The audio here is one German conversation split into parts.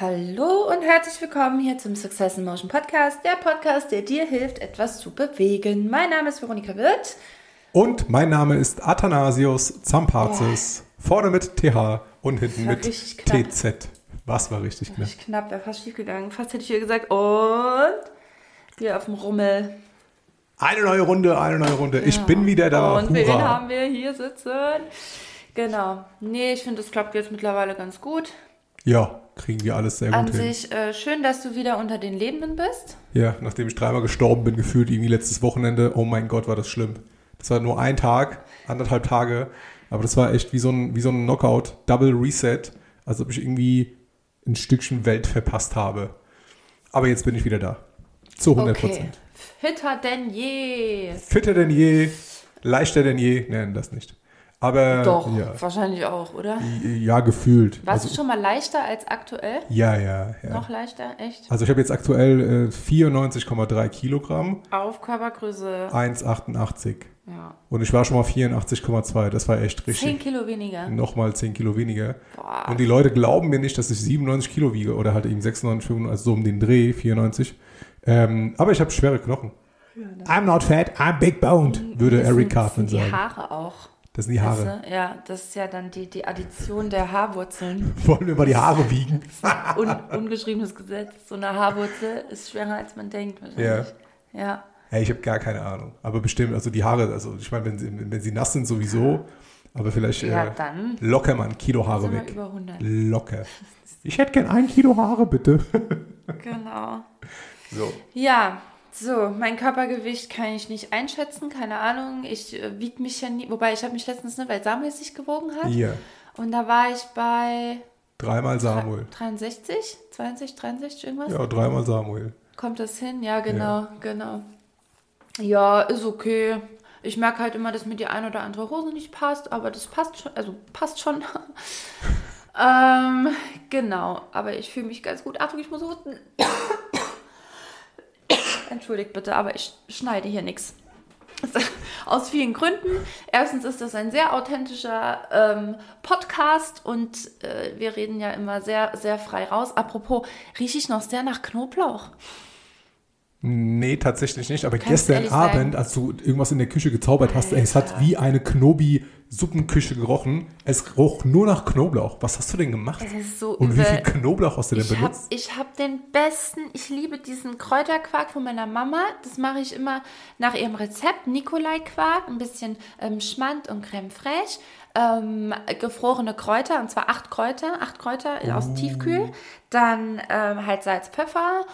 Hallo und herzlich willkommen hier zum Success in Motion Podcast, der Podcast, der dir hilft, etwas zu bewegen. Mein Name ist Veronika Wirth. Und mein Name ist Athanasius Zampazis. Vorne mit TH und hinten mit TZ. Was war richtig knapp? Richtig knapp, wäre fast schief gegangen. Fast hätte ich hier gesagt, und wir auf dem Rummel. Eine neue Runde, eine neue Runde. Ja. Ich bin wieder da. Und Hurra. wen haben wir hier sitzen? Genau. Nee, ich finde, das klappt jetzt mittlerweile ganz gut. Ja, kriegen wir alles sehr An gut hin. An sich äh, schön, dass du wieder unter den Lebenden bist. Ja, nachdem ich dreimal gestorben bin, gefühlt irgendwie letztes Wochenende. Oh mein Gott, war das schlimm. Das war nur ein Tag, anderthalb Tage. Aber das war echt wie so ein, wie so ein Knockout, Double Reset. Als ob ich irgendwie ein Stückchen Welt verpasst habe. Aber jetzt bin ich wieder da. Zu 100 Prozent. Okay. Fitter denn je. Fitter denn je. Leichter denn je. Nein, das nicht. Aber doch, ja. wahrscheinlich auch, oder? Ja, gefühlt. Warst also, du schon mal leichter als aktuell? Ja, ja, ja. Noch leichter, echt? Also ich habe jetzt aktuell äh, 94,3 Kilogramm. Auf Körpergröße 1,88. Ja. Und ich war schon mal 84,2. Das war echt richtig. 10 Kilo weniger. Nochmal 10 Kilo weniger. Boah. Und die Leute glauben mir nicht, dass ich 97 Kilo wiege oder halt eben 96, 95, also so um den Dreh, 94. Ähm, aber ich habe schwere Knochen. Ja, I'm not fat, I'm big boned, würde Eric Cartman sagen. Die Haare auch. Das sind die Haare. Weißt Ja, das ist ja dann die, die Addition der Haarwurzeln. Wollen wir mal die Haare wiegen? Un, ungeschriebenes Gesetz. So eine Haarwurzel ist schwerer, als man denkt. Ja. Ja. Hey, ich habe gar keine Ahnung. Aber bestimmt, also die Haare, also ich meine, wenn sie, wenn sie nass sind, sowieso. Aber vielleicht ja, äh, locker mal ein Kilo Haare weg. Über 100. Locker. Ich hätte gern ein Kilo Haare, bitte. genau. So. Ja, so, mein Körpergewicht kann ich nicht einschätzen, keine Ahnung. Ich äh, wiege mich ja nie, wobei ich habe mich letztens, ne, weil Samuel sich gewogen hat. Ja. Und da war ich bei... Dreimal Samuel. 63, 62, 63, irgendwas? Ja, dreimal Samuel. Kommt das hin? Ja, genau, ja. genau. Ja, ist okay. Ich merke halt immer, dass mir die eine oder andere Hose nicht passt, aber das passt schon, also passt schon. ähm, genau, aber ich fühle mich ganz gut. Achtung, ich muss husten. Entschuldigt bitte, aber ich schneide hier nichts. Aus vielen Gründen. Erstens ist das ein sehr authentischer ähm, Podcast und äh, wir reden ja immer sehr, sehr frei raus. Apropos, rieche ich noch sehr nach Knoblauch? Nee, tatsächlich nicht. Aber Kannst gestern Abend, als du irgendwas in der Küche gezaubert hast, ey, es hat wie eine Knobi-Suppenküche gerochen. Es roch nur nach Knoblauch. Was hast du denn gemacht? Es ist so Und wie viel Knoblauch hast du denn ich benutzt? Hab, ich habe den besten, ich liebe diesen Kräuterquark von meiner Mama. Das mache ich immer nach ihrem Rezept. Nikolai-Quark, ein bisschen ähm, Schmand und Creme fraiche. Ähm, gefrorene Kräuter, und zwar acht Kräuter, acht Kräuter oh. aus Tiefkühl. Dann ähm, halt Salz, Pfeffer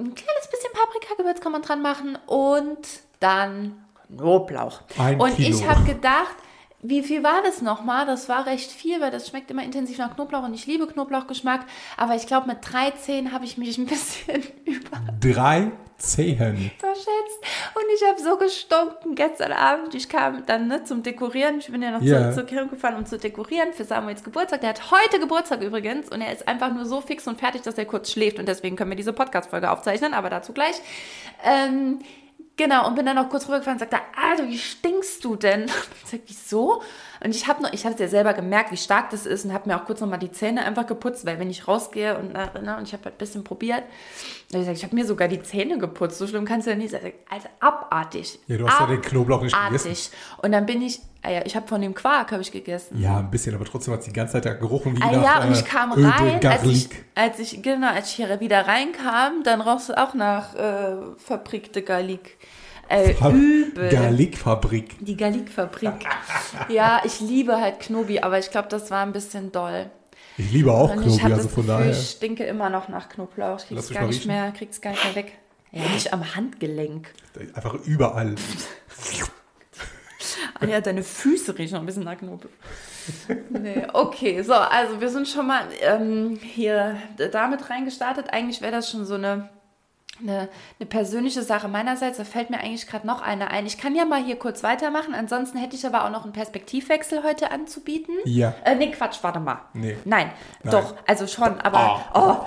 ein kleines bisschen Paprikagewürz kann man dran machen und dann Knoblauch. Ein und Kilo. ich habe gedacht, wie viel war das nochmal? Das war recht viel, weil das schmeckt immer intensiv nach Knoblauch und ich liebe Knoblauchgeschmack. Aber ich glaube, mit 13 habe ich mich ein bisschen über. Drei Zehen. Verschätzt. Und ich habe so gestunken gestern Abend. Ich kam dann ne, zum Dekorieren. Ich bin ja noch yeah. zur Kirche gefahren, um zu dekorieren für Samuels Geburtstag. Der hat heute Geburtstag übrigens und er ist einfach nur so fix und fertig, dass er kurz schläft. Und deswegen können wir diese Podcast-Folge aufzeichnen, aber dazu gleich. Ähm, Genau, und bin dann noch kurz rübergefahren und sagte, Alter, wie stinkst du denn? Und ich sag, wieso? Und ich habe noch, ich habe es ja selber gemerkt, wie stark das ist und habe mir auch kurz nochmal die Zähne einfach geputzt, weil wenn ich rausgehe und, ne, und ich habe halt ein bisschen probiert, ich ich habe mir sogar die Zähne geputzt, so schlimm kannst du ja nicht sagen. Also abartig. Ja, du hast abartig. ja den Knoblauch nicht gegessen. Und dann bin ich, ah ja, ich habe von dem Quark habe ich gegessen. Ja, ein bisschen, aber trotzdem hat es die ganze Zeit da gerochen wie ah, nach Ja, und ich kam äh, rein, als ich, als ich, genau, als ich hier wieder reinkam, dann roch es auch nach äh, verprickte Garlic. Äh, übel. Galikfabrik. Die Galikfabrik. ja, ich liebe halt Knobi, aber ich glaube, das war ein bisschen doll. Ich liebe auch und Knobi, also von daher. Ich stinke immer noch nach Knoblauch. Ich krieg's gar nicht mehr, krieg's gar nicht mehr weg. Ja, nicht am Handgelenk. Einfach überall. ah ja, deine Füße riechen noch ein bisschen nach Knoblauch. Nee, okay, so, also wir sind schon mal ähm, hier damit reingestartet. Eigentlich wäre das schon so eine eine, eine persönliche Sache meinerseits. Da fällt mir eigentlich gerade noch eine ein. Ich kann ja mal hier kurz weitermachen. Ansonsten hätte ich aber auch noch einen Perspektivwechsel heute anzubieten. Ja. Äh, nee, Quatsch, warte mal. Nee. Nein, Nein. doch, also schon, aber oh. oh.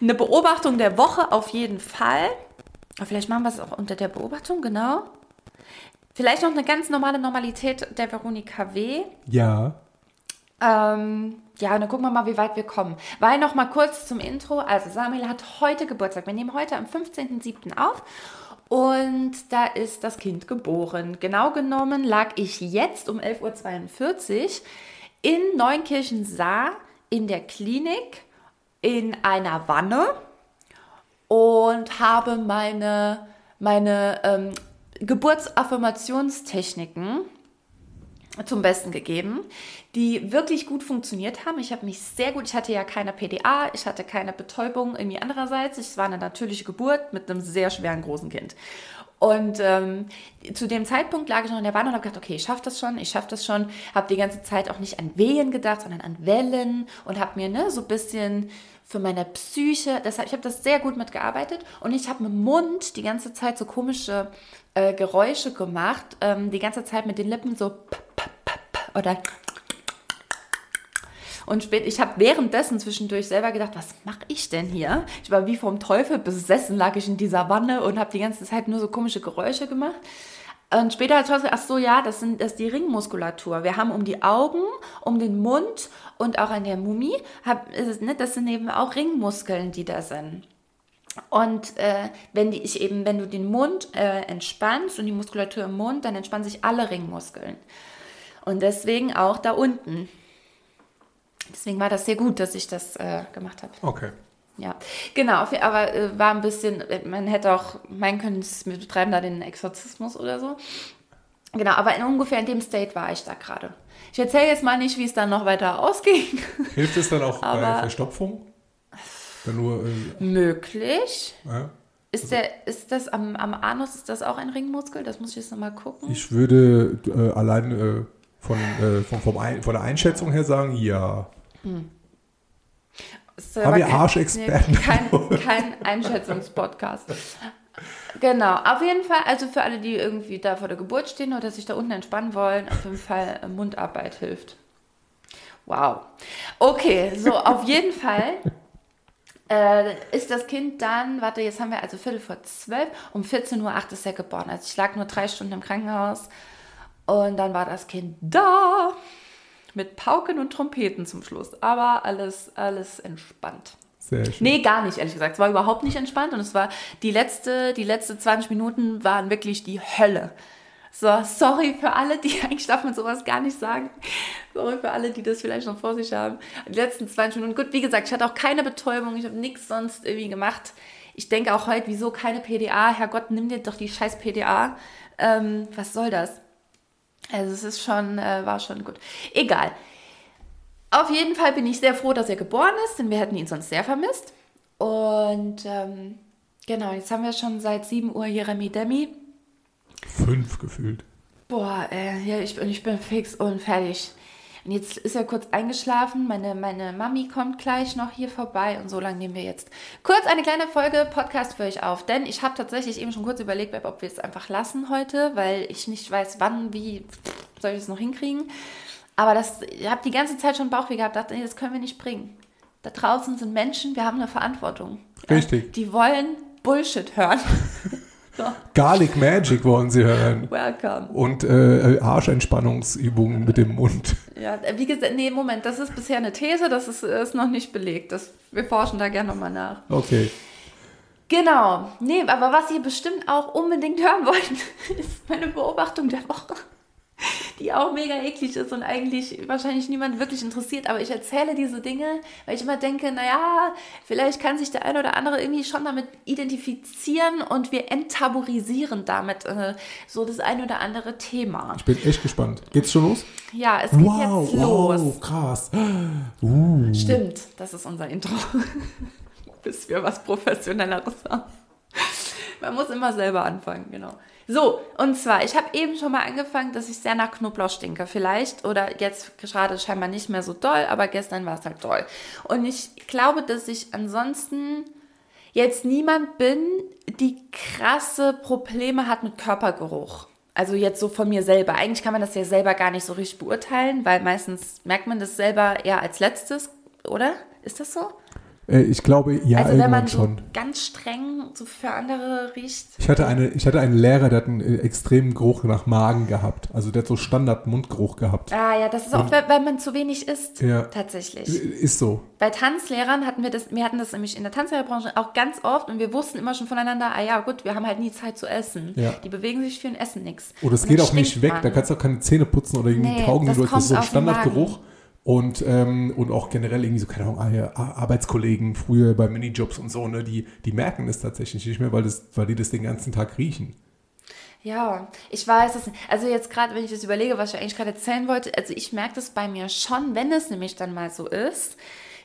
eine Beobachtung der Woche auf jeden Fall. Vielleicht machen wir es auch unter der Beobachtung, genau. Vielleicht noch eine ganz normale Normalität der Veronika W. Ja. Ähm, ja, und dann gucken wir mal, wie weit wir kommen. Weil noch mal kurz zum Intro. Also Samuel hat heute Geburtstag. Wir nehmen heute am 15.07. auf. Und da ist das Kind geboren. Genau genommen lag ich jetzt um 11.42 Uhr in Neunkirchen-Saar in der Klinik in einer Wanne und habe meine, meine ähm, Geburtsaffirmationstechniken zum Besten gegeben, die wirklich gut funktioniert haben. Ich habe mich sehr gut, ich hatte ja keine PDA, ich hatte keine Betäubung irgendwie andererseits. Es war eine natürliche Geburt mit einem sehr schweren großen Kind. Und ähm, zu dem Zeitpunkt lag ich noch in der Wanne und habe gedacht, okay, ich schaffe das schon, ich schaffe das schon. Habe die ganze Zeit auch nicht an Wehen gedacht, sondern an Wellen und habe mir ne, so ein bisschen für meine Psyche, deshalb, ich habe das sehr gut mitgearbeitet und ich habe mit dem Mund die ganze Zeit so komische äh, Geräusche gemacht, ähm, die ganze Zeit mit den Lippen so oder und spät, ich habe währenddessen zwischendurch selber gedacht, was mache ich denn hier? Ich war wie vom Teufel besessen, lag ich in dieser Wanne und habe die ganze Zeit nur so komische Geräusche gemacht. Und später hat ich ach so, ja, das, sind, das ist die Ringmuskulatur. Wir haben um die Augen, um den Mund und auch an der Mumie, hab, ne, das sind eben auch Ringmuskeln, die da sind. Und äh, wenn die, ich eben, wenn du den Mund äh, entspannst und die Muskulatur im Mund, dann entspannen sich alle Ringmuskeln. Und deswegen auch da unten. Deswegen war das sehr gut, dass ich das äh, gemacht habe. Okay. Ja, genau, aber äh, war ein bisschen, äh, man hätte auch meinen können, wir betreiben da den Exorzismus oder so. Genau, aber in ungefähr in dem State war ich da gerade. Ich erzähle jetzt mal nicht, wie es dann noch weiter ausging. Hilft es dann auch bei Verstopfung? Wenn du, äh, möglich. Ja. Ist, der, ist das am, am Anus, ist das auch ein Ringmuskel? Das muss ich jetzt nochmal gucken. Ich würde äh, allein äh, von, äh, von, vom Ein, von der Einschätzung her sagen, ja. Hm. Haben wir Arschexperten? Nee, kein, kein Einschätzungspodcast. Genau, auf jeden Fall, also für alle, die irgendwie da vor der Geburt stehen oder sich da unten entspannen wollen, auf jeden Fall äh, Mundarbeit hilft. Wow. Okay, so auf jeden Fall äh, ist das Kind dann, warte, jetzt haben wir also Viertel vor zwölf, um 14.08 Uhr ist er geboren. Also ich lag nur drei Stunden im Krankenhaus und dann war das Kind da mit Pauken und Trompeten zum Schluss. Aber alles, alles entspannt. Sehr schön. Nee, gar nicht, ehrlich gesagt. Es war überhaupt nicht entspannt und es war die letzte, die letzte 20 Minuten waren wirklich die Hölle. So, sorry für alle, die eigentlich darf man sowas gar nicht sagen. Sorry für alle, die das vielleicht noch vor sich haben. Die letzten 20 Minuten. Gut, wie gesagt, ich hatte auch keine Betäubung, ich habe nichts sonst irgendwie gemacht. Ich denke auch heute, wieso keine PDA? Herrgott, nimm dir doch die scheiß PDA. Ähm, was soll das? Also es ist schon, äh, war schon gut. Egal. Auf jeden Fall bin ich sehr froh, dass er geboren ist, denn wir hätten ihn sonst sehr vermisst. Und ähm, genau, jetzt haben wir schon seit 7 Uhr Jeremy Demi. Fünf gefühlt. Boah, äh, ja, ich, ich bin fix und fertig. Und jetzt ist er kurz eingeschlafen. Meine, meine Mami kommt gleich noch hier vorbei. Und so lange nehmen wir jetzt kurz eine kleine Folge Podcast für euch auf. Denn ich habe tatsächlich eben schon kurz überlegt, ob wir es einfach lassen heute, weil ich nicht weiß, wann, wie soll ich es noch hinkriegen. Aber das, ich habe die ganze Zeit schon Bauchweh gehabt, dachte, nee, das können wir nicht bringen. Da draußen sind Menschen, wir haben eine Verantwortung. Richtig. Ja, die wollen Bullshit hören. Garlic Magic wollen sie hören. Welcome. Und äh, Arschentspannungsübungen mit dem Mund. Ja, wie gesagt, nee, Moment, das ist bisher eine These, das ist, ist noch nicht belegt. Das, wir forschen da gerne nochmal nach. Okay. Genau. Nee, aber was ihr bestimmt auch unbedingt hören wollt, ist meine Beobachtung der Woche die auch mega eklig ist und eigentlich wahrscheinlich niemand wirklich interessiert. Aber ich erzähle diese Dinge, weil ich immer denke, naja, vielleicht kann sich der eine oder andere irgendwie schon damit identifizieren und wir enttabuisieren damit äh, so das eine oder andere Thema. Ich bin echt gespannt. Geht's schon los? Ja, es geht wow, jetzt los. Wow, krass. Uh. Stimmt, das ist unser Intro. Bis wir was Professionelleres haben. Man muss immer selber anfangen, genau. So, und zwar, ich habe eben schon mal angefangen, dass ich sehr nach Knoblauch stinke. Vielleicht, oder jetzt gerade scheinbar nicht mehr so doll, aber gestern war es halt doll. Und ich glaube, dass ich ansonsten jetzt niemand bin, die krasse Probleme hat mit Körpergeruch. Also jetzt so von mir selber. Eigentlich kann man das ja selber gar nicht so richtig beurteilen, weil meistens merkt man das selber eher als letztes, oder? Ist das so? Äh, ich glaube, ja, also wenn man so schon. ganz streng so für andere riecht. Ich hatte, eine, ich hatte einen Lehrer, der hat einen äh, extremen Geruch nach Magen gehabt. Also der hat so Standard-Mundgeruch gehabt. Ah ja, das ist auch, weil, weil man zu wenig isst. Ja. Tatsächlich. Ist so. Bei Tanzlehrern hatten wir das, wir hatten das nämlich in der Tanzlehrerbranche auch ganz oft und wir wussten immer schon voneinander, ah ja gut, wir haben halt nie Zeit zu essen. Ja. Die bewegen sich viel und essen nichts. Oder es Und geht auch nicht weg. man. Da kannst du auch keine Zähne putzen oder irgendwie Nee, taugen. das kommt ist so den Magen. Und, ähm, und auch generell irgendwie so, keine Ahnung, ah, Ar- Arbeitskollegen früher bei Minijobs und so, ne, die, die merken das tatsächlich nicht mehr, weil, das, weil die das den ganzen Tag riechen. Ja, ich weiß es. Also jetzt gerade, wenn ich das überlege, was ich eigentlich gerade erzählen wollte, also ich merke das bei mir schon, wenn es nämlich dann mal so ist.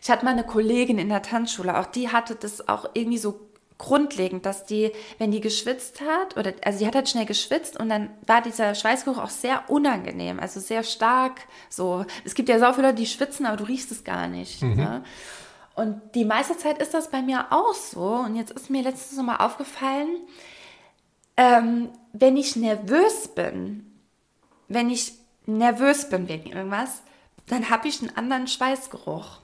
Ich hatte mal eine Kollegin in der Tanzschule, auch die hatte das auch irgendwie so grundlegend, dass die, wenn die geschwitzt hat, oder also die hat halt schnell geschwitzt und dann war dieser Schweißgeruch auch sehr unangenehm, also sehr stark. So, es gibt ja so viele Leute, die schwitzen, aber du riechst es gar nicht. Ne? Und die meiste Zeit ist das bei mir auch so. Und jetzt ist mir letztens noch mal aufgefallen, ähm, wenn ich nervös bin, wenn ich nervös bin wegen irgendwas, dann habe ich einen anderen Schweißgeruch.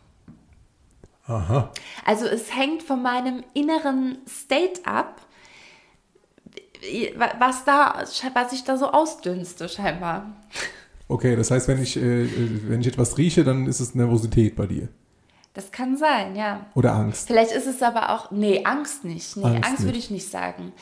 Aha. Also es hängt von meinem inneren State ab, was da, was ich da so ausdünste scheinbar. Okay, das heißt, wenn ich, äh, wenn ich etwas rieche, dann ist es Nervosität bei dir. Das kann sein, ja. Oder Angst. Vielleicht ist es aber auch, nee, Angst nicht. Nee, Angst Angst, würde ich nicht sagen.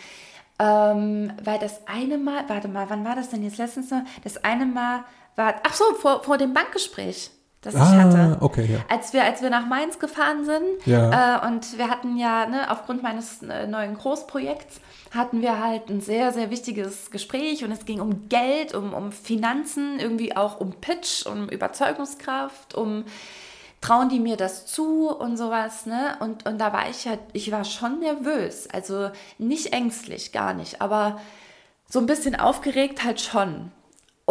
Ähm, weil das eine Mal, warte mal, wann war das denn jetzt letztens noch? Das eine Mal war, ach so, vor, vor dem Bankgespräch, das ich hatte. Ah, okay, ja. Als wir, als wir nach Mainz gefahren sind Ja. äh, und wir hatten ja, ne, aufgrund meines äh, neuen Großprojekts, hatten wir halt ein sehr, sehr wichtiges Gespräch und es ging um Geld, um, um Finanzen, irgendwie auch um Pitch, um Überzeugungskraft, um trauen die mir das zu und sowas, ne? Und, und da war ich halt, ich war schon nervös, also nicht ängstlich, gar nicht, aber so ein bisschen aufgeregt halt schon.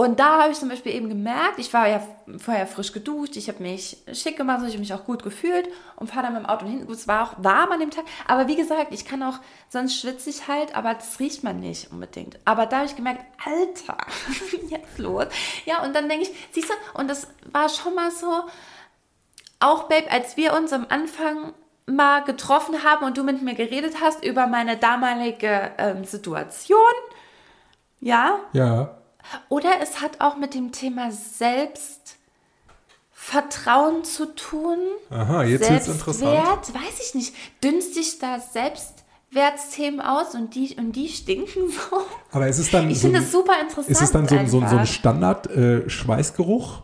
Und da habe ich zum Beispiel eben gemerkt, ich war ja vorher frisch geduscht, ich habe mich schick gemacht, ich habe mich auch gut gefühlt und fahre dann mit dem Auto hin. Gut, es war auch warm an dem Tag, aber wie gesagt, ich kann auch, sonst schwitze ich halt, aber das riecht man nicht unbedingt. Aber da habe ich gemerkt, Alter, jetzt los? Ja, und dann denke ich, siehst du, und das war schon mal so, auch Babe, als wir uns am Anfang mal getroffen haben und du mit mir geredet hast über meine damalige ähm, Situation, ja, Ja. Oder es hat auch mit dem Thema Selbstvertrauen zu tun. Aha, jetzt wird's interessant. Selbstwert, weiß ich nicht. Dünst sich da Selbstwertsthemen aus und die, und die stinken so? Aber ist es dann Ich so, finde es super interessant. ist es dann so, ein- so, so ein. Standard-Schweißgeruch?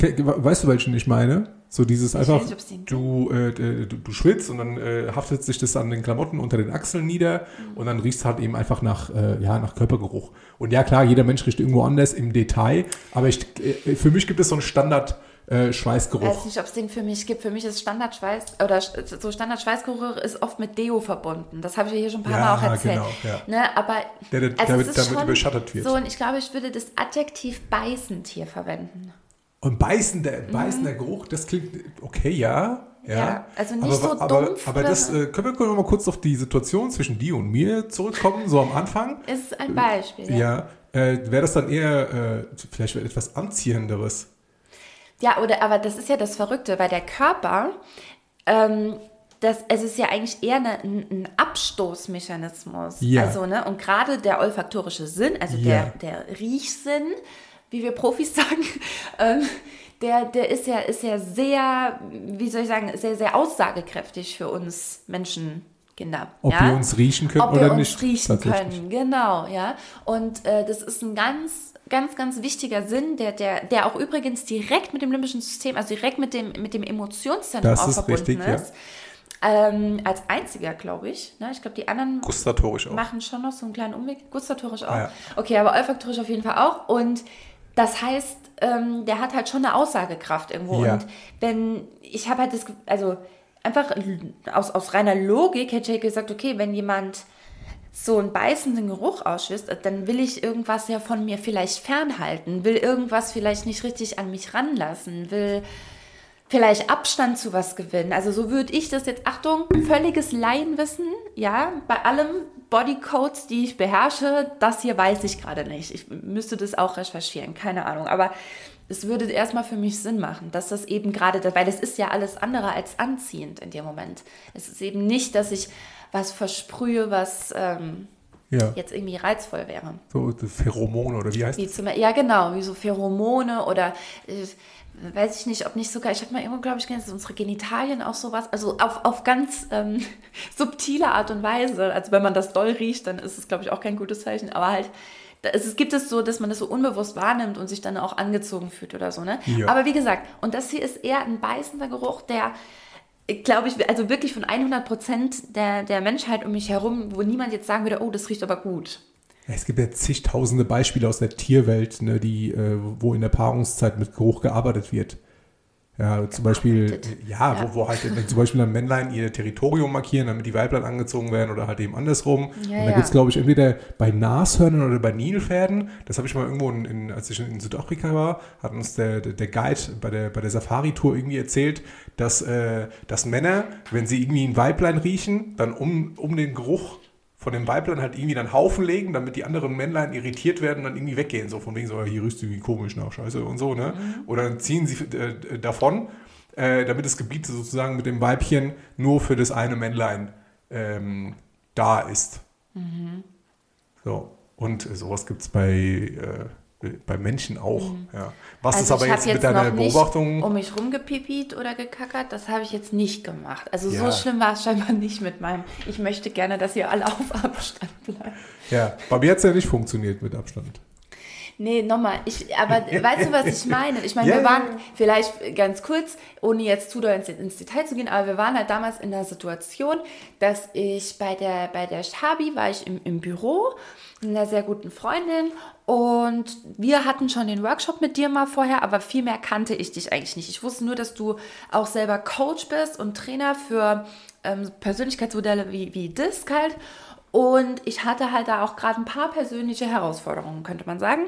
weißt du, welchen ich meine? So dieses einfach, du, äh, du, du schwitzt und dann äh, haftet sich das an den Klamotten unter den Achseln nieder und dann riechst halt eben einfach nach, äh, ja, nach Körpergeruch. Und ja, klar, jeder Mensch riecht irgendwo anders im Detail, aber ich, äh, für mich gibt es so einen Standard-Schweißgeruch. Ich weiß nicht, ob es den für mich gibt. Für mich ist Standardschweiß oder so Standardschweißgeruch ist oft mit Deo verbunden. Das habe ich ja hier schon ein paar Ja, Mal auch erzählt. genau, ja. Ne, aber Der- der- also damit- damit überschattet wird. So, und ich glaube, ich würde das Adjektiv beißend hier verwenden. Und beißender, beißender Geruch, das klingt okay, ja. Ja, Mhm. Ja, also nicht aber, so aber, dumpf Aber oder das äh, können wir können wir mal kurz auf die Situation zwischen dir und mir zurückkommen, so am Anfang. Ist ein Beispiel. Ja, äh, wäre das dann eher äh, vielleicht etwas Anziehenderes? Ja, oder aber das ist ja das Verrückte, weil der Körper, ähm, das, es ist ja eigentlich eher eine, ein, ein Abstoßmechanismus. Ja. Also, ne, und gerade der olfaktorische Sinn, also Ja. der, der Riechsinn, wie wir Profis sagen, ähm, der, der ist ja, ist ja sehr, wie soll ich sagen, sehr, sehr aussagekräftig für uns Menschen. Kinder, Ob ja? wir uns riechen können Ob oder wir uns nicht, riechen können, genau, ja. Und äh, das ist ein ganz, ganz, ganz wichtiger Sinn, der, der, der auch übrigens direkt mit dem limbischen System, also direkt mit dem, mit dem Emotionszentrum Das auch ist verbunden richtig, ja. ist. Ähm, als einziger, glaube ich. Ne? Ich glaube, die anderen Gustatorisch auch. machen schon noch so einen kleinen Umweg. Gustatorisch auch. Ah, ja. Okay, aber olfaktorisch auf jeden Fall auch. Und das heißt, ähm, der hat halt schon eine Aussagekraft irgendwo. Ja. Und wenn, ich habe halt das, also einfach aus, aus reiner Logik hätte ich gesagt, okay, wenn jemand so einen beißenden Geruch ausschüsst, dann will ich irgendwas ja von mir vielleicht fernhalten, will irgendwas vielleicht nicht richtig an mich ranlassen, will vielleicht Abstand zu was gewinnen. Also so würde ich das jetzt, Achtung, völliges Laienwissen, ja, bei allem Bodycodes, die ich beherrsche, das hier weiß ich gerade nicht. Ich müsste das auch recherchieren, keine Ahnung. Aber es würde erstmal für mich Sinn machen, dass das eben gerade, weil es ist ja alles andere als anziehend in dem Moment. Es ist eben nicht, dass ich was versprühe, was ähm, ja. jetzt irgendwie reizvoll wäre. So Pheromone oder wie heißt wie das? Zum, ja, genau, wie so Pheromone oder äh, weiß ich nicht, ob nicht sogar, ich habe mal irgendwo, glaube ich, gelesen, unsere Genitalien auch sowas, also auf, auf ganz ähm, subtile Art und Weise. Also wenn man das doll riecht, dann ist es, glaube ich, auch kein gutes Zeichen, aber halt es gibt es so, dass man das so unbewusst wahrnimmt und sich dann auch angezogen fühlt oder so, ne? Ja. Aber wie gesagt, und das hier ist eher ein beißender Geruch, der, glaube ich, also wirklich von 100 Prozent der, der Menschheit um mich herum, wo niemand jetzt sagen würde, oh, das riecht aber gut. Es gibt ja zigtausende Beispiele aus der Tierwelt, ne, die, äh, wo in der Paarungszeit mit Geruch gearbeitet wird. Ja, zum Beispiel, ja, ja, Wo, wo halt zum Beispiel dann Männlein ihr Territorium markieren, damit die Weiblein angezogen werden oder halt eben andersrum. Ja, und da gibt es, glaube ich, entweder bei Nashörnern oder bei Nilpferden, das habe ich mal irgendwo, in, in, als ich in Südafrika war, hat uns der, der Guide bei der, bei der Safari-Tour irgendwie erzählt, dass, äh, dass Männer, wenn sie irgendwie ein Weiblein riechen, dann um, um den Geruch von dem Weiblein halt irgendwie dann Haufen legen, damit die anderen Männlein irritiert werden und dann irgendwie weggehen. So von wegen so, hier rüst du wie komisch nach Scheiße und so, ne? Mhm. Oder dann ziehen sie äh, davon, äh, damit das Gebiet sozusagen mit dem Weibchen nur für das eine Männlein ähm, da ist. Mhm. So. Und sowas gibt es bei äh, bei Menschen auch. Mhm. Ja. Was also ist aber jetzt, jetzt mit deiner Beobachtung? um mich rumgepipiert oder gekackert, das habe ich jetzt nicht gemacht. Also ja. so schlimm war es scheinbar nicht mit meinem. Ich möchte gerne, dass ihr alle auf Abstand bleibt. Ja, bei mir hat es ja nicht funktioniert mit Abstand. Nee, nochmal, ich, aber weißt du, was ich meine? Ich meine, yeah. wir waren vielleicht ganz kurz, ohne jetzt zu doll ins, ins, Detail zu gehen, aber wir waren halt damals in der Situation, dass ich bei der, bei der Shabi war ich im, im Büro einer sehr guten Freundin und wir hatten schon den Workshop mit dir mal vorher, aber viel mehr kannte ich dich eigentlich nicht. Ich wusste nur, dass du auch selber Coach bist und Trainer für ähm, Persönlichkeitsmodelle wie, wie Disc halt. Und ich hatte halt da auch gerade ein paar persönliche Herausforderungen, könnte man sagen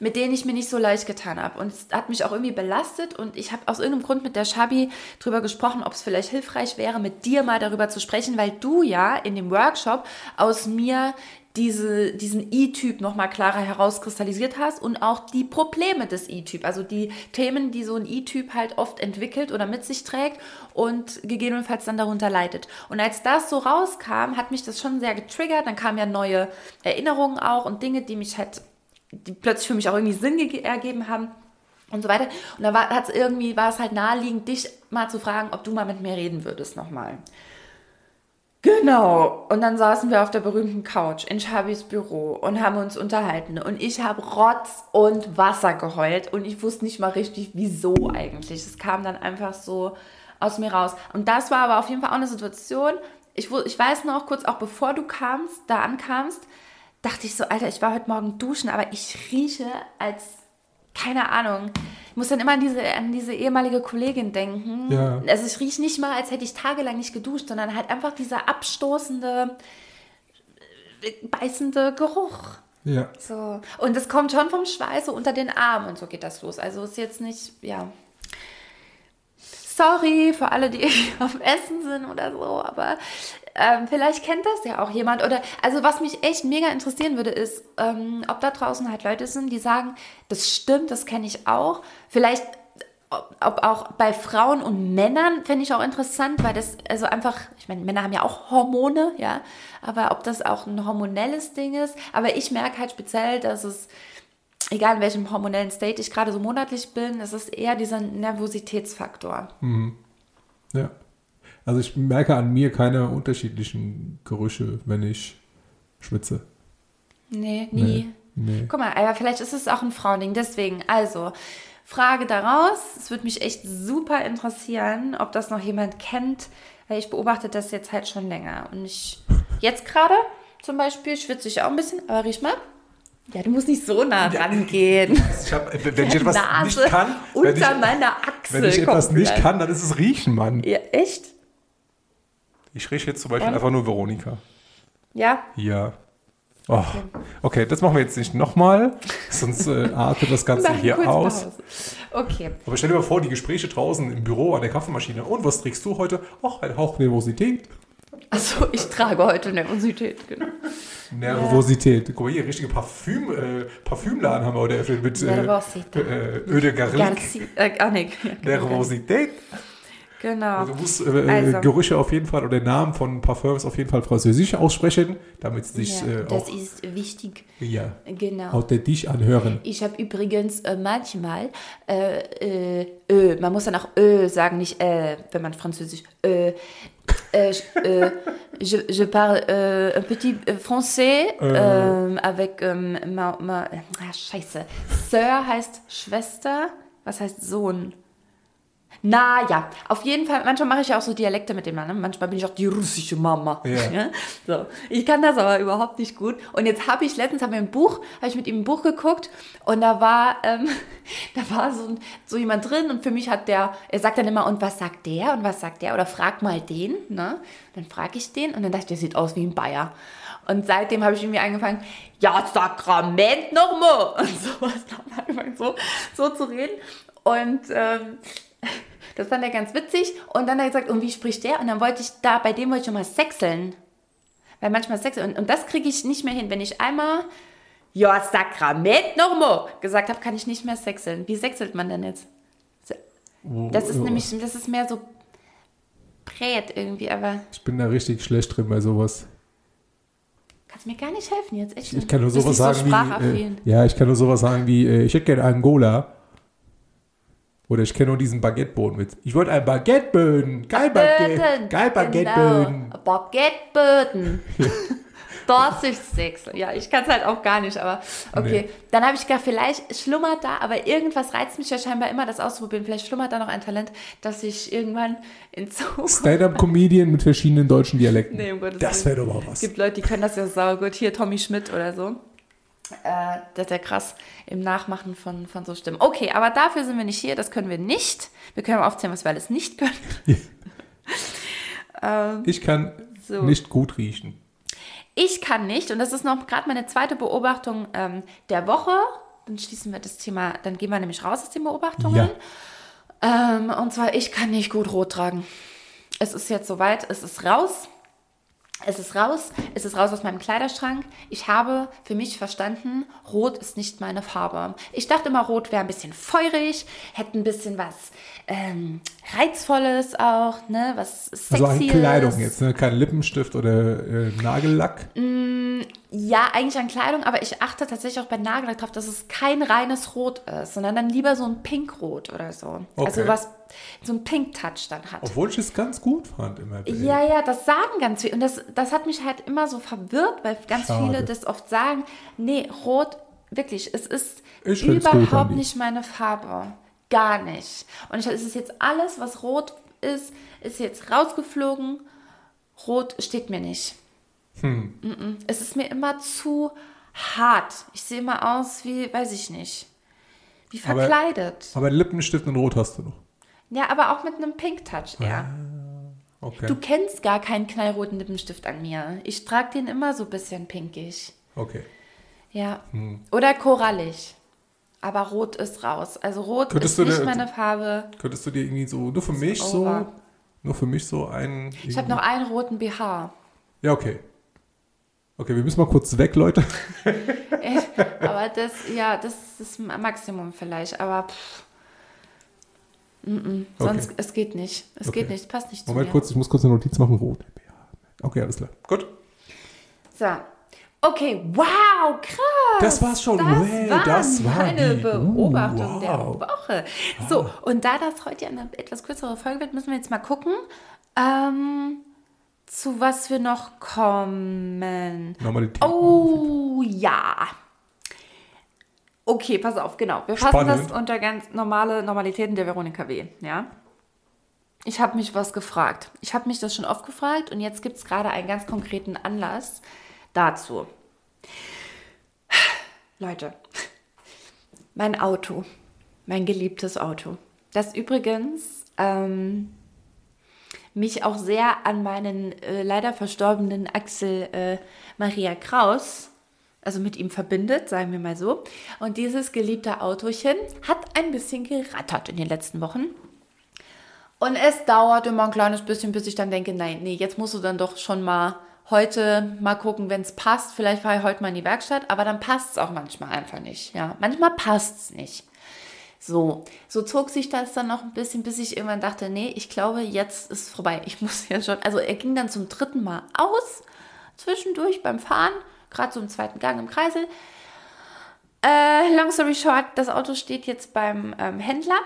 mit denen ich mir nicht so leicht getan habe. Und es hat mich auch irgendwie belastet und ich habe aus irgendeinem Grund mit der Shabi drüber gesprochen, ob es vielleicht hilfreich wäre, mit dir mal darüber zu sprechen, weil du ja in dem Workshop aus mir diese, diesen E-Typ nochmal klarer herauskristallisiert hast und auch die Probleme des E-Typ, also die Themen, die so ein E-Typ halt oft entwickelt oder mit sich trägt und gegebenenfalls dann darunter leidet. Und als das so rauskam, hat mich das schon sehr getriggert. Dann kamen ja neue Erinnerungen auch und Dinge, die mich halt die plötzlich für mich auch irgendwie Sinn ergeben haben und so weiter. Und da war es irgendwie, war es halt naheliegend, dich mal zu fragen, ob du mal mit mir reden würdest nochmal. Genau. Und dann saßen wir auf der berühmten Couch in Shabis Büro und haben uns unterhalten. Und ich habe Rotz und Wasser geheult und ich wusste nicht mal richtig, wieso eigentlich. Es kam dann einfach so aus mir raus. Und das war aber auf jeden Fall auch eine Situation. Ich, ich weiß noch kurz, auch bevor du kamst, da ankamst, dachte ich so, Alter, ich war heute Morgen duschen, aber ich rieche als, keine Ahnung, ich muss dann immer an diese, an diese ehemalige Kollegin denken. Ja. Also ich rieche nicht mal, als hätte ich tagelang nicht geduscht, sondern halt einfach dieser abstoßende, beißende Geruch. Ja. So. Und es kommt schon vom Schweiß so unter den Armen und so geht das los. Also ist jetzt nicht, ja. Sorry für alle, die auf Essen sind oder so, aber ähm, vielleicht kennt das ja auch jemand. Oder also was mich echt mega interessieren würde, ist, ähm, ob da draußen halt Leute sind, die sagen, das stimmt, das kenne ich auch. Vielleicht ob, ob auch bei Frauen und Männern fände ich auch interessant, weil das also einfach, ich meine, Männer haben ja auch Hormone, ja, aber ob das auch ein hormonelles Ding ist. Aber ich merke halt speziell, dass es egal in welchem hormonellen State ich gerade so monatlich bin, es ist eher dieser Nervositätsfaktor. Mhm. Ja. Also ich merke an mir keine unterschiedlichen Gerüche, wenn ich schwitze. Nee, nie. Nee, nee. Guck mal, aber vielleicht ist es auch ein Frauending. Deswegen, also, Frage daraus. Es würde mich echt super interessieren, ob das noch jemand kennt, weil ich beobachte das jetzt halt schon länger. Und ich, jetzt gerade zum Beispiel, schwitze ich auch ein bisschen, aber riech mal. Ja, du musst nicht so nah rangehen. Ich hab, wenn ich etwas Nase nicht kann, unter ich, meiner Achsel. Wenn ich etwas nicht kann, dann ist es Riechen, Mann. Ja, echt? Ich rieche jetzt zum Beispiel Und? einfach nur Veronika. Ja? Ja. Oh. Okay, das machen wir jetzt nicht nochmal, sonst äh, artet das Ganze hier aus. Pause. Okay. Aber stell dir mal vor, die Gespräche draußen im Büro an der Kaffeemaschine. Und was trägst du heute? Ach, ein Hauch Nervosität. Achso, ich trage heute Nervosität, genau. Nervosität. Guck mal hier, richtige Parfüm, äh, Parfümladen haben wir heute eröffnet mit äh, Nervosität. äh, Eau de Garrigue. Garci äh, ah, nee. Nervosität. Genau. Also du musst äh, Also. Gerüche auf jeden Fall oder Namen von Parfums auf jeden Fall französisch aussprechen, damit sie sich ja, äh, das auch ist wichtig. ja, Genau. authentisch anhören. Ich habe übrigens äh, manchmal, äh, äh, ö, man muss dann auch ö sagen, nicht äh, wenn man Französisch, äh, äh, je- äh, je, parle äh, un petit euh, français ähm, avec ähm, ma, ma, ah, scheiße, Sir heißt Schwester, was heißt Sohn? Na ja, auf jeden Fall, manchmal mache ich ja auch so Dialekte mit dem Mann. Ne? Manchmal bin ich auch die russische Mama. Ja. So, ich kann das aber überhaupt nicht gut. Und jetzt habe ich letztens hab mir ein Buch, habe ich mit ihm ein Buch geguckt und da war, ähm, da war so, so jemand drin und für mich hat der, er sagt dann immer, und was sagt der und was sagt der? Oder frag mal den, ne? Dann frage ich den und dann dachte ich, der sieht aus wie ein Bayer. Und seitdem habe ich irgendwie angefangen, ja, Sakrament nochmal und sowas nochmal angefangen so, so zu reden. Und ähm, das fand er ganz witzig. Und dann hat er gesagt, und wie spricht der? Und dann wollte ich da, bei dem wollte ich schon mal sexeln. Weil manchmal sexeln. Und, und das kriege ich nicht mehr hin. Wenn ich einmal, ja, Sakrament nochmal gesagt habe, kann ich nicht mehr sexeln. Wie sexelt man denn jetzt? Das ist nämlich, das ist mehr so brät irgendwie, aber Ich bin da richtig schlecht drin bei sowas. kannst mir gar nicht helfen jetzt. Echt. Ich kann nur sowas nicht sagen so wie, äh, ja, ich kann nur sowas sagen wie, äh, ich hätte gerne Angola. Oder ich kenne nur diesen Baguetteboden mit. Ich wollte einen Baguetteboden. Geil Baguette. Geil Baguetteboden. Genau. Baguetteböden. Das ist Sechsel. Ja, ich kann es halt auch gar nicht, aber okay. Nee. Dann habe ich gedacht, vielleicht schlummert da, aber irgendwas reizt mich ja scheinbar immer, das auszuprobieren. Vielleicht schlummert da noch ein Talent, dass ich irgendwann in Zukunft. Stand-up-Comedian mit verschiedenen deutschen Dialekten. Nee, um Gottes das wäre doch mal was. Es gibt Leute, die können das ja sauer gut. Hier Tommy Schmidt oder so. Äh, das ist ja krass im Nachmachen von, von so Stimmen. Okay, aber dafür sind wir nicht hier. Das können wir nicht. Wir können aufzählen, was wir alles nicht können. Ich kann So. nicht gut riechen. Ich kann nicht, und das ist noch gerade meine zweite Beobachtung ähm, der Woche. Dann schließen wir das Thema, dann gehen wir nämlich raus aus den Beobachtungen. Ähm, und zwar, ich kann nicht gut rot tragen. Es ist jetzt soweit, es ist raus. Es ist raus, es ist raus aus meinem Kleiderschrank. Ich habe für mich verstanden, Rot ist nicht meine Farbe. Ich dachte immer, Rot wäre ein bisschen feurig, hätte ein bisschen was ähm, Reizvolles auch, ne, was Sexyes. Also an Kleidung jetzt, ne? kein Lippenstift oder äh, Nagellack. Ja, eigentlich an Kleidung, aber ich achte tatsächlich auch bei Nagellack drauf, dass es kein reines Rot ist, sondern dann lieber so ein Pinkrot oder so. Also Okay. was so ein Pink-Touch dann hat. Obwohl ich es ganz gut fand immer. bei- Ja, ja, das sagen ganz viele. Und das, das hat mich halt immer so verwirrt, weil ganz Schade. viele das oft sagen, nee, Rot, wirklich, es ist Ich überhaupt nicht meine Farbe. Gar nicht. Und ich, es ist jetzt alles, was rot ist, ist jetzt rausgeflogen. Rot steht mir nicht. Hm. Mm-mm. Es ist mir immer zu hart. Ich sehe immer aus wie, weiß ich nicht, wie Aber- verkleidet. Aber Lippenstift und Rot hast du noch. ja, aber auch mit einem Pink-Touch eher. Okay. Du kennst gar keinen knallroten Lippenstift an mir. Ich trage den immer so ein bisschen pinkig. okay. Ja. Hm. Oder korallig. Aber rot ist raus. Also rot Könntest ist nicht dir- meine Farbe. Könntest du dir irgendwie so, nur für mich so, nur für mich so einen. Ich habe noch einen roten BH. Ja, okay. Okay, wir müssen mal kurz weg, Leute. Aber das, ja, das ist das Maximum vielleicht. Aber pff. Mm -mm. Sonst, Okay. es geht nicht. Es Okay. geht nicht. Es passt nicht zu Moment mir. kurz, ich muss kurz eine Notiz machen. Rot. Okay, alles klar. Gut. So. Okay, wow, krass. Das war's schon. Das Well, waren das war meine die- Beobachtung Uh, der wow. Woche. So, und da das heute eine etwas kürzere Folge wird, müssen wir jetzt mal gucken, ähm, zu was wir noch kommen. Normalität. Oh, ja. Okay, pass auf, genau. Wir fassen Spannend. das unter ganz normale Normalitäten der Veronika W., ja? Ich habe mich was gefragt. Ich habe mich das schon oft gefragt und jetzt gibt es gerade einen ganz konkreten Anlass dazu. Leute, mein Auto, mein geliebtes Auto, das übrigens ähm, mich auch sehr an meinen äh, leider verstorbenen Axel äh, Maria Kraus, also mit ihm verbindet, sagen wir mal so. Und dieses geliebte Autochen hat ein bisschen gerattert in den letzten Wochen. Und es dauert immer ein kleines bisschen, bis ich dann denke, nein, nee, jetzt musst du dann doch schon mal heute mal gucken, wenn es passt. Vielleicht fahre ich heute mal in die Werkstatt, aber dann passt es auch manchmal einfach nicht. Ja, manchmal passt es nicht. So, so zog sich das dann noch ein bisschen, bis ich irgendwann dachte, nee, ich glaube, jetzt ist vorbei. Ich muss ja schon. Also er ging dann zum dritten Mal aus, zwischendurch beim Fahren, gerade so im zweiten Gang im Kreisel. Äh, long story short, das Auto steht jetzt beim ähm, Händler.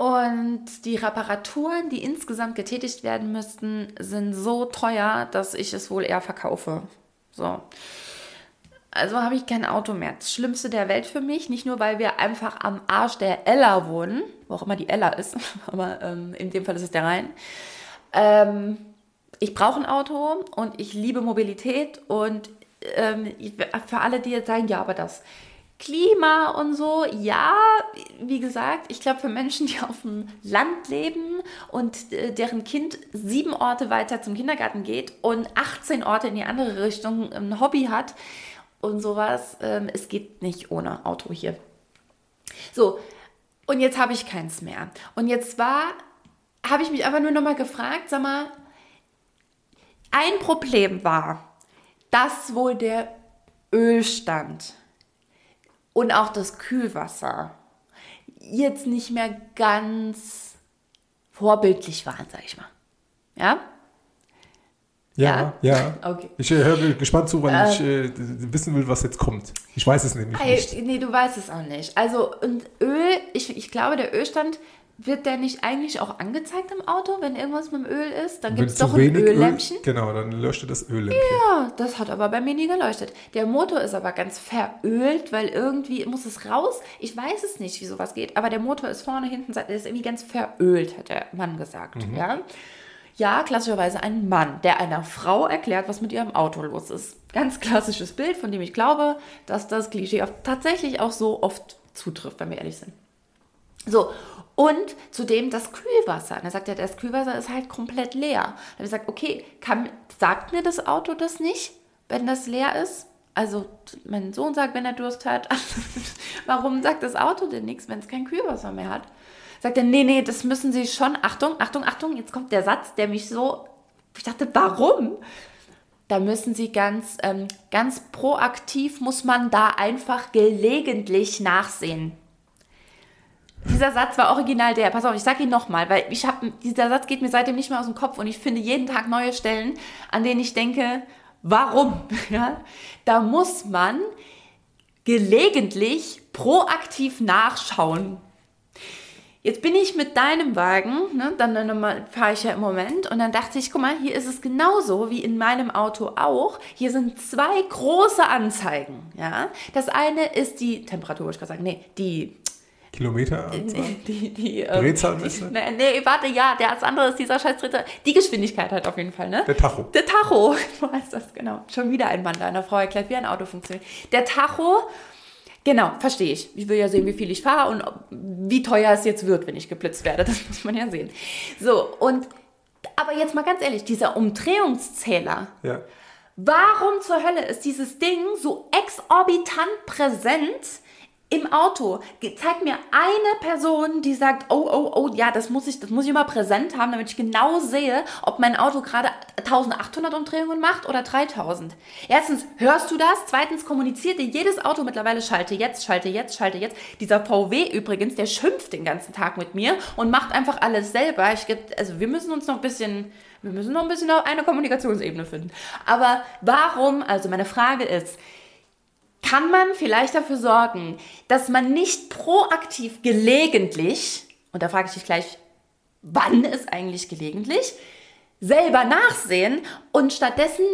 Und die Reparaturen, die insgesamt getätigt werden müssten, sind so teuer, dass ich es wohl eher verkaufe. So. Also habe ich kein Auto mehr. Das Schlimmste der Welt für mich. Nicht nur, weil wir einfach am Arsch der Ella wohnen, wo auch immer die Ella ist, aber ähm, in dem Fall ist es der Rhein. Ähm, ich brauche ein Auto und ich liebe Mobilität und ähm, für alle, die jetzt sagen, ja, aber das Klima und so, ja, wie gesagt, ich glaube für Menschen, die auf dem Land leben und äh, deren Kind sieben Orte weiter zum Kindergarten geht und 18 Orte in die andere Richtung ein Hobby hat und sowas, ähm, es geht nicht ohne Auto hier. So, und jetzt habe ich keins mehr. Und jetzt war, habe ich mich aber nur noch mal gefragt, sag mal, ein Problem war, dass wohl der Ölstand und auch das Kühlwasser jetzt nicht mehr ganz vorbildlich waren, sag ich mal. Ja? Ja, ja. ja. Okay. Ich äh, höre gespannt zu, weil ähm, ich äh, wissen will, was jetzt kommt. Ich weiß es nämlich nicht. Nee, du weißt es auch nicht. Also, und Öl, ich, ich glaube, der Ölstand wird der nicht eigentlich auch angezeigt im Auto, wenn irgendwas mit dem Öl ist? Dann gibt es doch ein Öllämpchen. Öl, genau, dann leuchtet das Öllämpchen. Ja, das hat aber bei mir nie geleuchtet. Der Motor ist aber ganz verölt, weil irgendwie muss es raus. Ich weiß es nicht, wie sowas geht, aber der Motor ist vorne, hinten, der ist irgendwie ganz verölt, hat der Mann gesagt. Mhm. Ja? ja, klassischerweise ein Mann, der einer Frau erklärt, was mit ihrem Auto los ist. Ganz klassisches Bild, von dem ich glaube, dass das Klischee tatsächlich auch so oft zutrifft, wenn wir ehrlich sind. So, und zudem das Kühlwasser. Und er sagt ja, das Kühlwasser ist halt komplett leer. Dann habe ich gesagt, okay, kann, sagt mir das Auto das nicht, wenn das leer ist? Also mein Sohn sagt, wenn er Durst hat, warum sagt das Auto denn nichts, wenn es kein Kühlwasser mehr hat? Sagt er, nee, nee, das müssen Sie schon. Achtung, Achtung, Achtung, jetzt kommt der Satz, der mich so. Ich dachte, warum? Da müssen Sie ganz, ähm, ganz proaktiv, muss man da einfach gelegentlich nachsehen. Dieser Satz war original der. Pass auf, ich sage ihn nochmal, weil ich habe, dieser Satz geht mir seitdem nicht mehr aus dem Kopf und ich finde jeden Tag neue Stellen, an denen ich denke, warum? Ja? Da muss man gelegentlich proaktiv nachschauen. Jetzt bin ich mit deinem Wagen, ne, dann, dann fahre ich ja im Moment und dann dachte ich, guck mal, hier ist es genauso wie in meinem Auto auch. Hier sind zwei große Anzeigen. Ja? Das eine ist die Temperatur, wollte ich gerade sagen, nee, die Kilometer? Die, die, ähm, Drehzahlmesser? Nee, nee, warte, ja, das andere ist dieser scheiß Dritte. Die Geschwindigkeit halt auf jeden Fall, ne? Der Tacho. Der Tacho, du weißt das, genau. Schon wieder ein Mann da, einer Frau erklärt, wie ein Auto funktioniert. Der Tacho, genau, verstehe ich. Ich will ja sehen, wie viel ich fahre und wie teuer es jetzt wird, wenn ich geblitzt werde. Das muss man ja sehen. So, und, aber jetzt mal ganz ehrlich, dieser Umdrehungszähler. Ja. Warum zur Hölle ist dieses Ding so exorbitant präsent im Auto, zeig mir eine Person, die sagt, oh, oh, oh, ja, das muss ich, das muss ich immer präsent haben, damit ich genau sehe, ob mein Auto gerade 1800 Umdrehungen macht oder 3000. Erstens, hörst du das? Zweitens, kommuniziert dir jedes Auto mittlerweile, schalte jetzt, schalte jetzt, schalte jetzt. Dieser VW übrigens, der schimpft den ganzen Tag mit mir und macht einfach alles selber. Ich, also wir müssen uns noch ein bisschen, wir müssen noch ein bisschen auf eine Kommunikationsebene finden. Aber warum, also meine Frage ist, kann man vielleicht dafür sorgen, dass man nicht proaktiv gelegentlich, und da frage ich dich gleich, wann ist eigentlich gelegentlich, selber nachsehen und stattdessen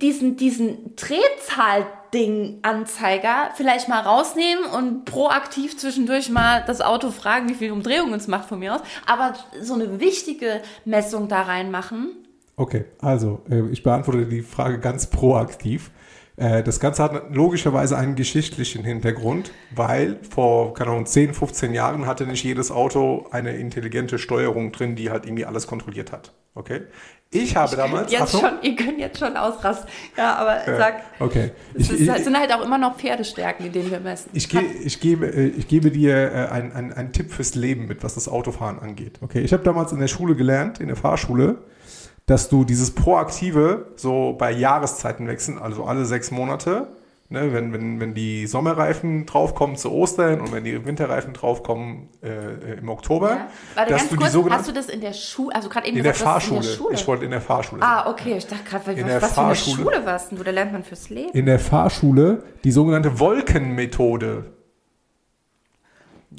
diesen, diesen Drehzahl-Ding-Anzeiger vielleicht mal rausnehmen und proaktiv zwischendurch mal das Auto fragen, wie viel Umdrehungen es macht von mir aus, aber so eine wichtige Messung da reinmachen. Okay, also äh, ich beantworte die Frage ganz proaktiv. Äh, das Ganze hat logischerweise einen geschichtlichen Hintergrund, weil vor, keine Ahnung, 10, 15 Jahren hatte nicht jedes Auto eine intelligente Steuerung drin, die halt irgendwie alles kontrolliert hat. Okay? Ich habe ich damals. Jetzt schon, ihr könnt jetzt schon ausrasten. Ja, aber äh, sag. Okay. Es ich, halt, sind halt auch immer noch Pferdestärken, in denen wir messen. Ich, ge, ich, gebe, äh, ich gebe dir einen, einen, einen Tipp fürs Leben mit, was das Autofahren angeht. Okay? Ich habe damals in der Schule gelernt, in der Fahrschule, dass du dieses Proaktive so bei Jahreszeiten wechseln, also alle sechs Monate, ne, wenn, wenn, wenn die Sommerreifen draufkommen zu Ostern und wenn die Winterreifen draufkommen äh, im Oktober, Ja. Warte, dass ganz du die kurz, sogenannten hast du das in der Schule, also gerade eben in der gesagt, Fahrschule. in der Schule. Ich wollte in der Fahrschule. ah, okay, ich dachte gerade, was, In der was für eine Fahrschule. Schule warst denn du? Da lernt man fürs Leben. in der Fahrschule die sogenannte Wolkenmethode.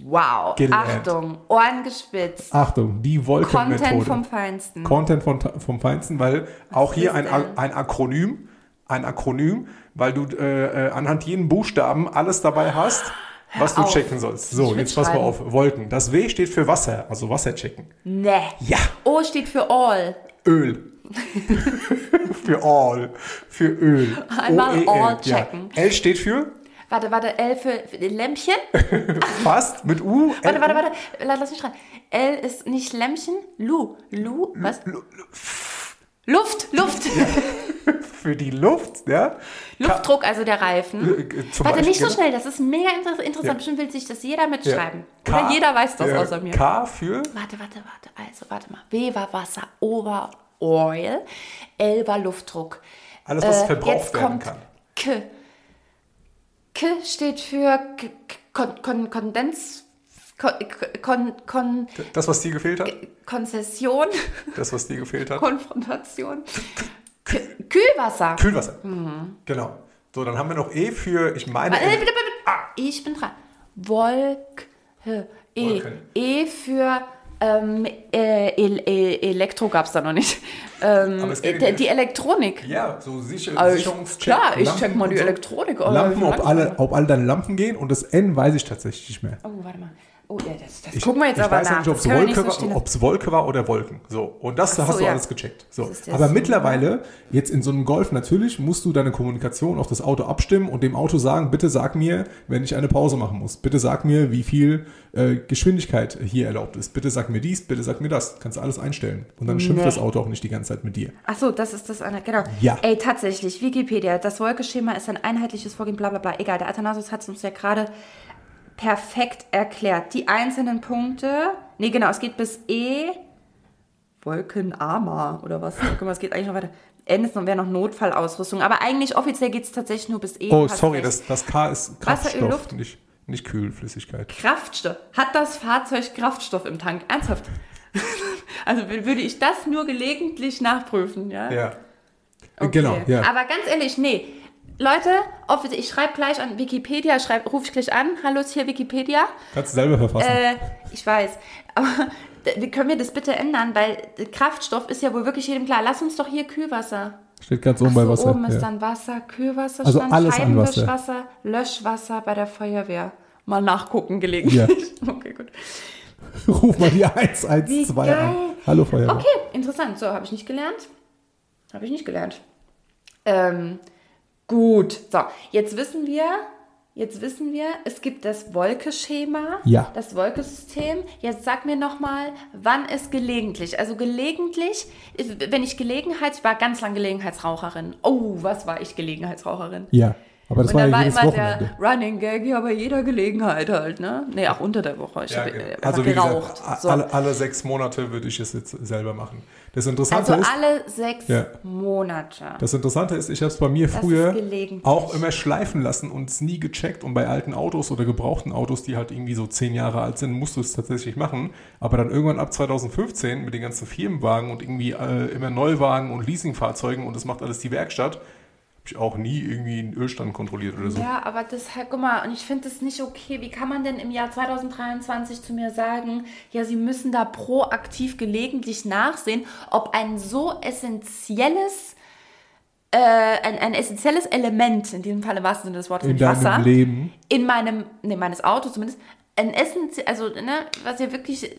Wow, Gelernt. Achtung, Ohren gespitzt. Achtung, die Wolkenmethode. Content vom Feinsten. Content von, vom Feinsten, weil auch hier ein, denn? ein Akronym, ein Akronym, weil du äh, äh, anhand jeden Buchstaben alles dabei hast, was du auf. checken sollst. So, jetzt pass mal auf. Wolken. Das W steht für Wasser, also Wasser checken. ne. Ja. O steht für All. Öl. für all. Für Öl. Einmal O-E-L, all checken. Ja. L steht für Warte, warte, L für Lämpchen. fast mit U. Warte, warte, warte. Lass mich schreiben. L ist nicht Lämpchen. Lu. Lu. Was? Luft, Luft. Für die Luft, ja. Luftdruck, also der Reifen. Äh, äh, zum Warte, Beispiel, nicht so schnell, das ist mega inter interessant. Ja. Bestimmt will sich das jeder mitschreiben. K- Oder jeder weiß das außer mir. K für Warte, warte, warte. Also, warte mal. W war Wasser, O war Oil, L war Luftdruck. alles, was Äh, verbraucht werden kann. K. K steht für K Kon Kon Kondens. Kon Kon Das, was dir gefehlt hat. Konzession, Das, was dir gefehlt hat. Konfrontation. K Kühlwasser. Kühlwasser. Genau. So, dann haben wir noch E für, ich meine, Äh, bitte, bitte, bitte. Ich bin dran. Wolk. E. Wolken. E für ähm, äh, El El Elektro gab es da noch nicht. Ähm, Aber es geht in die, Elektronik. ja, so sicher, Also ich- Sicherungscheck. klar, ich Lampen check mal die so. Elektronik. Oh, Lampen, ob alle, ob alle deine Lampen gehen und das N weiß ich tatsächlich nicht mehr. Oh, warte mal. Oh, ja, das, das Ich, gucken wir jetzt ich aber weiß nach. nicht, ob es Wolke, so war, ob's Wolke war oder Wolken. So, und das Ach hast so, du ja. alles gecheckt. So. Aber Sinn, mittlerweile, jetzt in so einem Golf natürlich, musst du deine Kommunikation auf das Auto abstimmen und dem Auto sagen, bitte sag mir, wenn ich eine Pause machen muss. Bitte sag mir, wie viel äh, Geschwindigkeit hier erlaubt ist. Bitte sag mir dies, bitte sag mir das. Kannst du alles einstellen. Und dann schimpft Nee. das Auto auch nicht die ganze Zeit mit dir. Ach so, das ist das eine, genau. Ja. Ey, tatsächlich, Wikipedia, das Wolkeschema ist ein einheitliches Vorgehen, bla bla bla. Egal, der Athanasius hat es uns ja gerade perfekt erklärt. Die einzelnen Punkte, nee, genau, es geht bis E, Wolkenarmer oder was? Guck mal, es geht eigentlich noch weiter. N ist noch, wäre noch Notfallausrüstung, aber eigentlich offiziell geht es tatsächlich nur bis E. Oh, sorry, recht. das, das K ist Wasser, Öl, Kraftstoff, Luft. nicht, nicht Kühlflüssigkeit. Kraftstoff. Hat das Fahrzeug Kraftstoff im Tank? Ernsthaft? also wür- würde ich das nur gelegentlich nachprüfen, ja? Ja. Okay. Genau, ja. Aber ganz ehrlich, nee. Leute, ich schreibe gleich an Wikipedia, schreib, ruf ich gleich an. Hallo, ist hier Wikipedia. Kannst du selber verfassen. Äh, ich weiß. Aber können wir das bitte ändern? Weil Kraftstoff ist ja wohl wirklich jedem klar. Lass uns doch hier Kühlwasser. Steht ganz oben Ach bei so, Wasser. oben ist ja. dann Wasser, Kühlwasser, Also stand, alles an Wasser. Scheibenwischwasser, Löschwasser bei der Feuerwehr. Mal nachgucken gelegentlich. Okay, gut. Ruf mal die 112 Wie an. Hallo Feuerwehr. Okay, interessant. So, habe ich nicht gelernt. Habe ich nicht gelernt. Ähm, gut. So, jetzt wissen wir, jetzt wissen wir, es gibt das Wolkeschema, Ja. das Wolkesystem. Jetzt sag mir nochmal, wann ist gelegentlich? Also gelegentlich, wenn ich Gelegenheits, ich war ganz lang Gelegenheitsraucherin. Oh, was war ich Gelegenheitsraucherin? Ja, aber das Und war dann ja war jedes immer Wochenende. der Running Gag, ja, bei jeder Gelegenheit halt, ne? Nee, auch unter der Woche. Ich Ja, habe genau. also wie geraucht. gesagt, so. alle, alle sechs Monate würde ich es jetzt selber machen. Das Interessante Also ist, alle sechs Ja. Monate. das Interessante ist, ich habe es bei mir früher auch immer schleifen lassen und es nie gecheckt. Und bei alten Autos oder gebrauchten Autos, die halt irgendwie so zehn Jahre alt sind, musst du es tatsächlich machen. Aber dann irgendwann ab 2015 mit den ganzen Firmenwagen und irgendwie äh, immer Neuwagen und Leasingfahrzeugen und das macht alles die Werkstatt, habe ich auch nie irgendwie einen Ölstand kontrolliert oder so. Ja, aber das halt, guck mal, und ich finde das nicht okay. Wie kann man denn im Jahr 2023 zu mir sagen, ja, Sie müssen da proaktiv gelegentlich nachsehen, ob ein so essentielles, äh, ein, ein essentielles Element, in diesem Fall im wahrsten Sinne des Wortes, In Wasser, Leben. in meinem, ne, meines Autos zumindest, ein essentiell, also, ne, was ja wirklich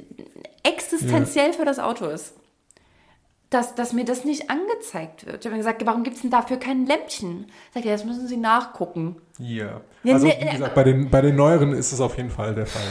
existenziell für das Auto ist. Dass, dass mir das nicht angezeigt wird. Ich habe gesagt, warum gibt es denn dafür kein Lämpchen? Sagt er, das müssen Sie nachgucken. Ja. Ja, Also, ne, wie ne, gesagt, bei den, bei den neueren ist es auf jeden Fall der Fall.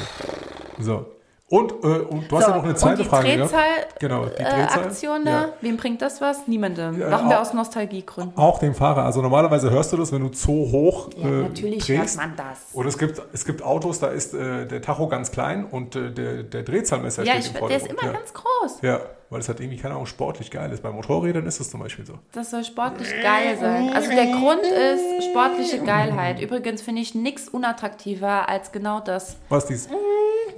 So. Und, äh, und du hast So, ja noch eine zweite und die Frage Drehzahl, gehabt. Genau, die äh, Drehzahl. Aktion da, Ja. wem bringt das was? Niemandem. Ja, Machen wir auch- aus Nostalgiegründen. Auch dem Fahrer. Also normalerweise hörst du das, wenn du zu hoch Ja, äh, natürlich drehst. hört man das. Und es gibt, es gibt Autos, da ist äh, der Tacho ganz klein und äh, der, der Drehzahlmesser Ja, steht ich, im der Vordergrund. ist immer ja. ganz groß. Ja, weil es halt irgendwie, keine Ahnung, sportlich geil ist. Bei Motorrädern ist es zum Beispiel so. Das soll sportlich geil sein. Also der Grund ist sportliche Geilheit. Übrigens finde ich nichts unattraktiver als genau das. Was dies?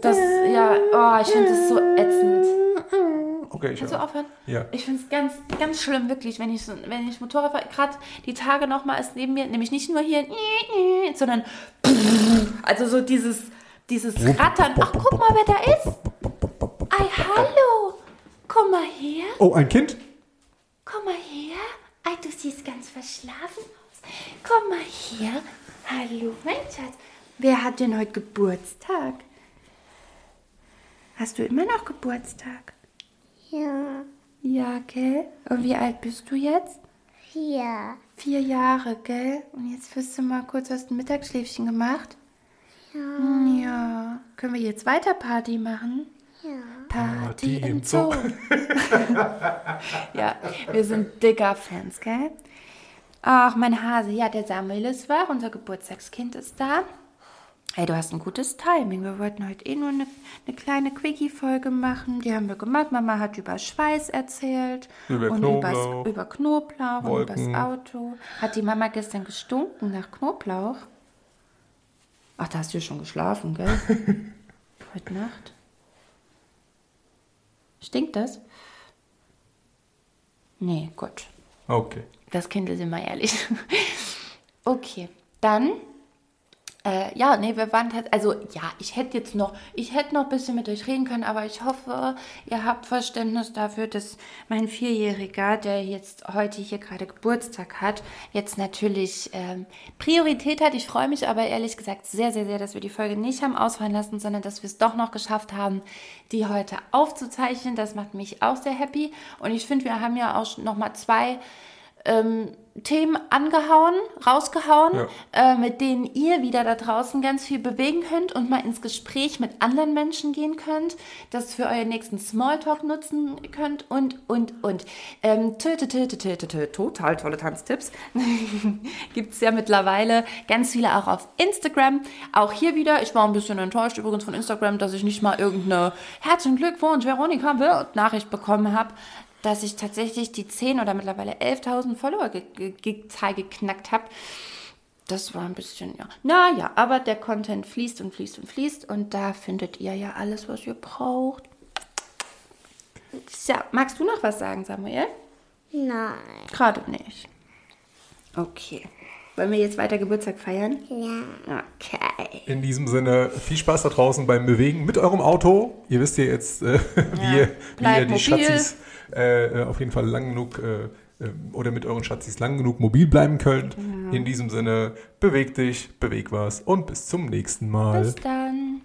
Das, ja, oh, ich finde das so ätzend. Okay, ich Kannst du höre. aufhören? Ja. Ich finde es ganz, ganz schlimm, wirklich, wenn ich, so, wenn ich Motorrad fahre. Gerade die Tage nochmal ist neben mir, nämlich nicht nur hier, sondern also so dieses, dieses Rattern. Ach, guck mal, wer da ist. Ei, hallo. Komm mal her. Oh, ein Kind? Komm mal her. Ei, du siehst ganz verschlafen aus. Komm mal her. Hallo, mein Schatz. Wer hat denn heute Geburtstag? Hast du immer noch Geburtstag? Ja, Ja, gell? Und wie alt bist du jetzt? vier. Vier Jahre, gell? Und jetzt wirst du mal kurz aus dem Mittagsschläfchen gemacht? Ja. Ja. Können wir jetzt weiter Party machen? Party im Zoo. ja, wir sind dicker Fans, gell? Ach, mein Hase. Ja, der Samuel ist wach. Unser Geburtstagskind ist da. Ey, du hast ein gutes Timing. Wir wollten heute eh nur eine, eine kleine Quickie-Folge machen. Die haben wir gemacht. Mama hat über Schweiß erzählt. Über und Knoblauch. Übers, über Knoblauch Wolken. und übers Auto. Hat die Mama gestern gestunken nach Knoblauch? Ach, da hast du schon geschlafen, gell? heute Nacht. Stinkt das? Nee, gut. Okay. Das Kind ist immer ehrlich. okay, dann. Äh, ja, nee, wir waren halt, also ja, ich hätte jetzt noch, ich hätte noch ein bisschen mit euch reden können, aber ich hoffe, ihr habt Verständnis dafür, dass mein Vierjähriger, der jetzt heute hier gerade Geburtstag hat, jetzt natürlich ähm, Priorität hat. Ich freue mich aber ehrlich gesagt sehr, sehr, sehr, dass wir die Folge nicht haben ausfallen lassen, sondern dass wir es doch noch geschafft haben, die heute aufzuzeichnen. Das macht mich auch sehr happy. Und ich finde, wir haben ja auch noch mal zwei ähm, Themen angehauen, rausgehauen, äh, mit denen ihr wieder da draußen ganz viel bewegen könnt und mal ins Gespräch mit anderen Menschen gehen könnt, das für euren nächsten Smalltalk nutzen könnt und, und, und. Ähm, tö, tö, tö, tö, tö, tö, tö, total tolle Tanztipps. Gibt es ja mittlerweile ganz viele auch auf Instagram. Auch hier wieder, ich war ein bisschen enttäuscht übrigens von Instagram, dass ich nicht mal irgendeine Herzlichen Glückwunsch, Veronika wird Nachricht bekommen habe dass ich tatsächlich die 10 oder mittlerweile 11.000 Follower ge ge ge Zahl geknackt habe. Das war ein bisschen, ja. Naja, aber der Content fließt und fließt und fließt und da findet ihr ja alles, was ihr braucht. Ja, magst du noch was sagen, Samuel? Nein. Gerade nicht. Okay. Wollen wir jetzt weiter Geburtstag feiern? Ja. Okay. In diesem Sinne, viel Spaß da draußen beim Bewegen mit eurem Auto. Ihr wisst ja jetzt, äh, wie, ihr, wie ihr die mobil. Schatzis äh, äh, auf jeden Fall lang genug äh, äh, oder mit euren Schatzis lang genug mobil bleiben könnt. In diesem Sinne, beweg dich, beweg was und bis zum nächsten Mal. Bis dann.